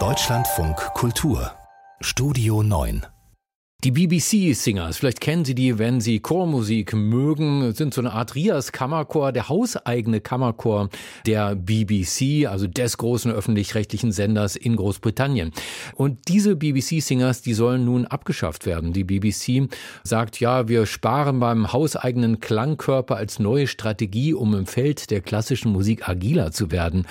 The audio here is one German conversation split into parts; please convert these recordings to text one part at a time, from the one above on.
Deutschlandfunk Kultur Studio 9 die BBC-Singers, vielleicht kennen Sie die, wenn Sie Chormusik mögen, sind so eine Art Rias Kammerchor, der hauseigene Kammerchor der BBC, also des großen öffentlich-rechtlichen Senders in Großbritannien. Und diese BBC-Singers, die sollen nun abgeschafft werden. Die BBC sagt, ja, wir sparen beim hauseigenen Klangkörper als neue Strategie, um im Feld der klassischen Musik agiler zu werden.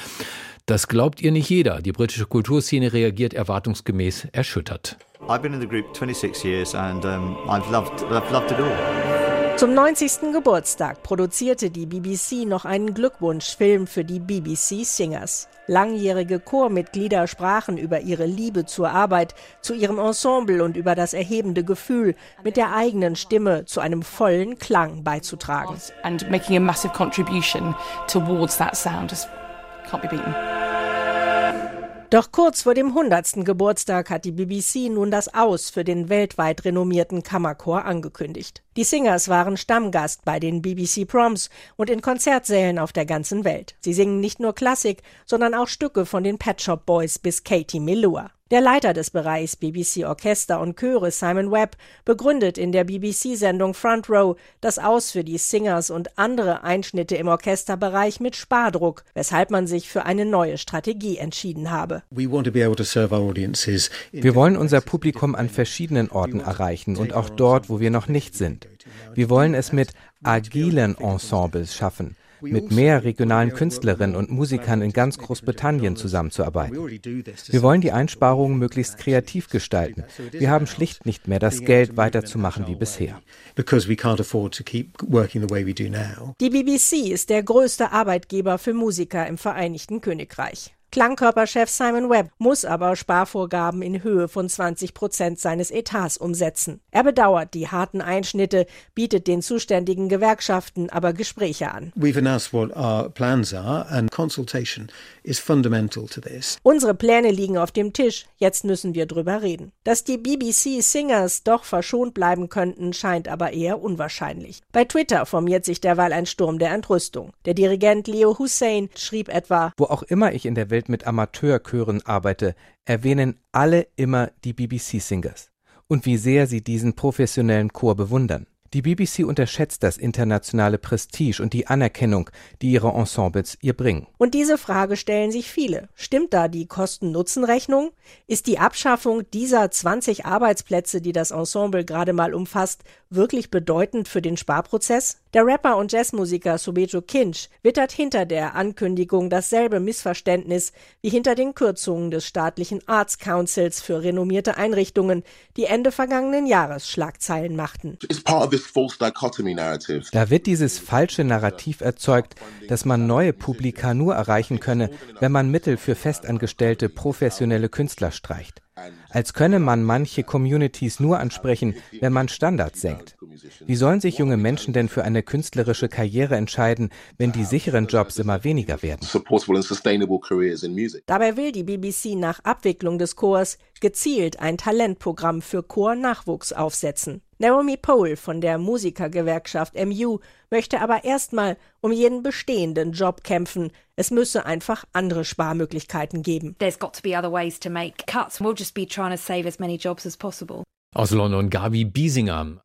Das glaubt ihr nicht jeder. Die britische Kulturszene reagiert erwartungsgemäß erschüttert. I've been in the group 26 years and um, I've loved, I've loved it all. Zum 90. Geburtstag produzierte die BBC noch einen Glückwunschfilm für die BBC Singers. Langjährige Chormitglieder sprachen über ihre Liebe zur Arbeit, zu ihrem Ensemble und über das erhebende Gefühl, mit der eigenen Stimme zu einem vollen Klang beizutragen. And making a massive contribution towards that sound can't be beaten. Doch kurz vor dem 100. Geburtstag hat die BBC nun das Aus für den weltweit renommierten Kammerchor angekündigt. Die Singers waren Stammgast bei den BBC Proms und in Konzertsälen auf der ganzen Welt. Sie singen nicht nur Klassik, sondern auch Stücke von den Pet Shop Boys bis Katie Melua. Der Leiter des Bereichs BBC Orchester und Chöre Simon Webb begründet in der BBC-Sendung Front Row das Aus für die Singers und andere Einschnitte im Orchesterbereich mit Spardruck, weshalb man sich für eine neue Strategie entschieden habe. Wir wollen unser Publikum an verschiedenen Orten erreichen und auch dort, wo wir noch nicht sind. Wir wollen es mit agilen Ensembles schaffen mit mehr regionalen Künstlerinnen und Musikern in ganz Großbritannien zusammenzuarbeiten. Wir wollen die Einsparungen möglichst kreativ gestalten. Wir haben schlicht nicht mehr das Geld, weiterzumachen wie bisher. Die BBC ist der größte Arbeitgeber für Musiker im Vereinigten Königreich. Klangkörperchef Simon Webb muss aber Sparvorgaben in Höhe von 20 Prozent seines Etats umsetzen. Er bedauert die harten Einschnitte, bietet den zuständigen Gewerkschaften aber Gespräche an. Unsere Pläne liegen auf dem Tisch, jetzt müssen wir drüber reden. Dass die BBC Singers doch verschont bleiben könnten, scheint aber eher unwahrscheinlich. Bei Twitter formiert sich derweil ein Sturm der Entrüstung. Der Dirigent Leo Hussein schrieb etwa Wo auch immer ich in der Welt Welt mit Amateurchören arbeite, erwähnen alle immer die BBC-Singers und wie sehr sie diesen professionellen Chor bewundern. Die BBC unterschätzt das internationale Prestige und die Anerkennung, die ihre Ensembles ihr bringen. Und diese Frage stellen sich viele. Stimmt da die Kosten-Nutzen-Rechnung? Ist die Abschaffung dieser 20 Arbeitsplätze, die das Ensemble gerade mal umfasst, wirklich bedeutend für den Sparprozess? Der Rapper und Jazzmusiker Sobejo Kinch wittert hinter der Ankündigung dasselbe Missverständnis wie hinter den Kürzungen des staatlichen Arts Councils für renommierte Einrichtungen, die Ende vergangenen Jahres Schlagzeilen machten. Da wird dieses falsche Narrativ erzeugt, dass man neue Publika nur erreichen könne, wenn man Mittel für festangestellte professionelle Künstler streicht als könne man manche Communities nur ansprechen, wenn man Standards senkt. Wie sollen sich junge Menschen denn für eine künstlerische Karriere entscheiden, wenn die sicheren Jobs immer weniger werden? Dabei will die BBC nach Abwicklung des Chors gezielt ein Talentprogramm für Chornachwuchs aufsetzen. Naomi Pohl von der Musikergewerkschaft MU möchte aber erstmal um jeden bestehenden Job kämpfen. Es müsse einfach andere Sparmöglichkeiten geben. There's got to be other ways to make cuts. We'll just be trying to save as many jobs as possible. Aus London Gabi Biesinger.